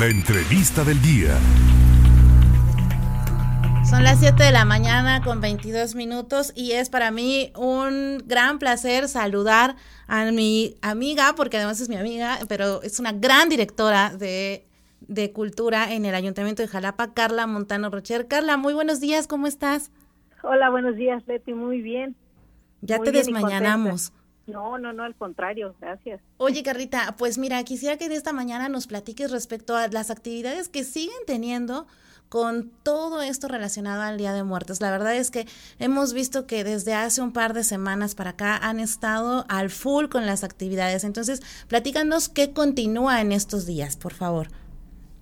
La entrevista del día. Son las 7 de la mañana con 22 minutos y es para mí un gran placer saludar a mi amiga, porque además es mi amiga, pero es una gran directora de, de cultura en el Ayuntamiento de Jalapa, Carla Montano Rocher. Carla, muy buenos días, ¿cómo estás? Hola, buenos días, Leti, muy bien. Ya te desmañanamos. No, no, no, al contrario, gracias. Oye, Carlita, pues mira, quisiera que de esta mañana nos platiques respecto a las actividades que siguen teniendo con todo esto relacionado al Día de Muertos. La verdad es que hemos visto que desde hace un par de semanas para acá han estado al full con las actividades. Entonces, platícanos qué continúa en estos días, por favor.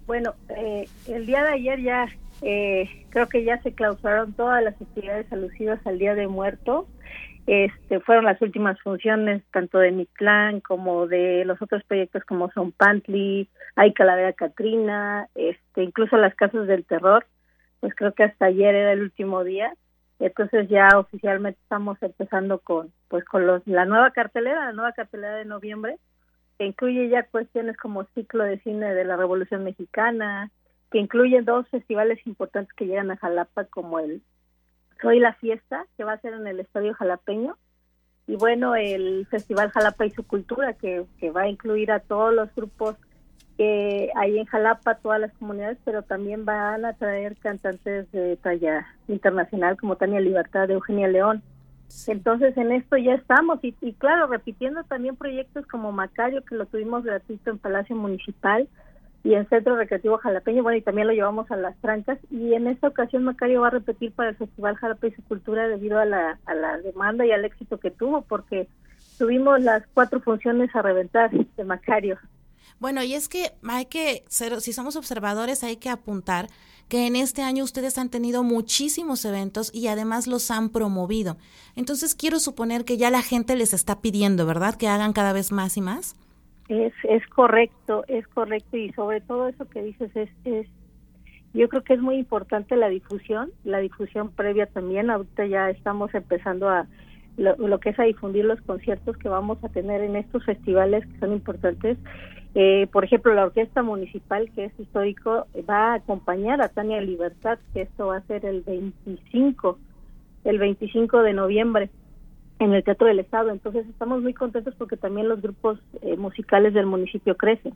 Bueno, eh, el día de ayer ya eh, creo que ya se clausuraron todas las actividades alusivas al Día de Muertos. Este, fueron las últimas funciones tanto de mi clan como de los otros proyectos como son Pantli, Hay Calavera Catrina, este, incluso las casas del terror, pues creo que hasta ayer era el último día. Entonces ya oficialmente estamos empezando con pues con los, la nueva cartelera, la nueva cartelera de noviembre, que incluye ya cuestiones como ciclo de cine de la Revolución Mexicana, que incluye dos festivales importantes que llegan a Jalapa como el Soy la Fiesta, que va a ser en el Estadio Jalapeño, y bueno, el Festival Jalapa y su Cultura, que, que va a incluir a todos los grupos que hay en Jalapa, todas las comunidades, pero también van a traer cantantes de talla internacional como Tania Libertad de Eugenia León. Entonces en esto ya estamos. Y, y claro, repitiendo también proyectos como Macario, que lo tuvimos gratuito en Palacio Municipal, y en Centro Recreativo Jalapeño, bueno, y también lo llevamos a Las Trancas, y en esta ocasión Macario va a repetir para el Festival Jalapa y Cultura debido a la, a la demanda y al éxito que tuvo, porque tuvimos las cuatro funciones a reventar de Macario. Bueno, y es que hay que ser, si somos observadores, hay que apuntar que en este año ustedes han tenido muchísimos eventos y además los han promovido. Entonces quiero suponer que ya la gente les está pidiendo, ¿verdad? Que hagan cada vez más y más. Es, es correcto, es correcto y sobre todo eso que dices es, es, yo creo que es muy importante la difusión, la difusión previa también, ahorita ya estamos empezando a lo, que es a difundir los conciertos que vamos a tener en estos festivales que son importantes. Eh, por ejemplo, la Orquesta Municipal, que es histórico, va a acompañar a Tania Libertad, que esto va a ser el 25, el 25 de noviembre en el Teatro del Estado. Entonces estamos muy contentos porque también los grupos eh, musicales del municipio crecen.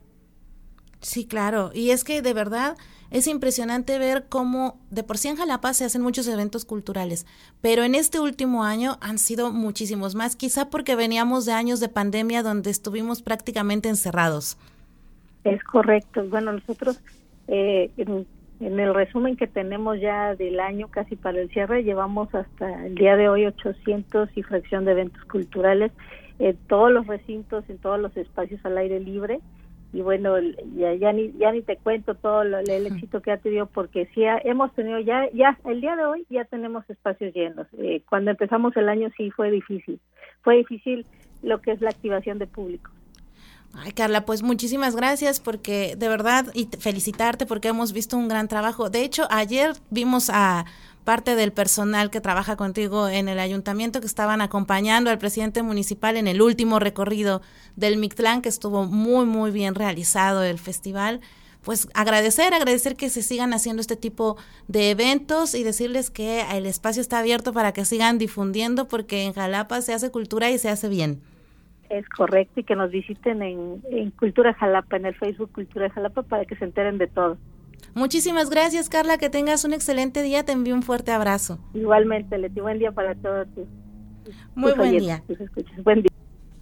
Sí, claro. Y es que de verdad es impresionante ver cómo de por sí en Jalapa se hacen muchos eventos culturales, pero en este último año han sido muchísimos más, quizá porque veníamos de años de pandemia donde estuvimos prácticamente encerrados. Es correcto. Bueno, nosotros eh, en el resumen que tenemos ya del año casi para el cierre, llevamos hasta el día de hoy 800 y fracción de eventos culturales en todos los recintos, en todos los espacios al aire libre. Y bueno, ya, ya ni ya ni te cuento todo el éxito que ha tenido porque sí hemos tenido ya ya el día de hoy ya tenemos espacios llenos. Eh, cuando empezamos el año sí fue difícil, fue difícil lo que es la activación de público. Ay, Carla, pues muchísimas gracias porque de verdad y felicitarte porque hemos visto un gran trabajo. De hecho, ayer vimos a parte del personal que trabaja contigo en el ayuntamiento que estaban acompañando al presidente municipal en el último recorrido del Mictlán, que estuvo muy, muy bien realizado el festival. Pues agradecer, agradecer que se sigan haciendo este tipo de eventos y decirles que el espacio está abierto para que sigan difundiendo porque en Jalapa se hace cultura y se hace bien. Es correcto, y que nos visiten en, Cultura Jalapa, en el Facebook Cultura Jalapa, para que se enteren de todo. Muchísimas gracias, Carla. Que tengas un excelente día. Te envío un fuerte abrazo. Igualmente, Leti. Buen día para todos. Muy buen día. Buen día.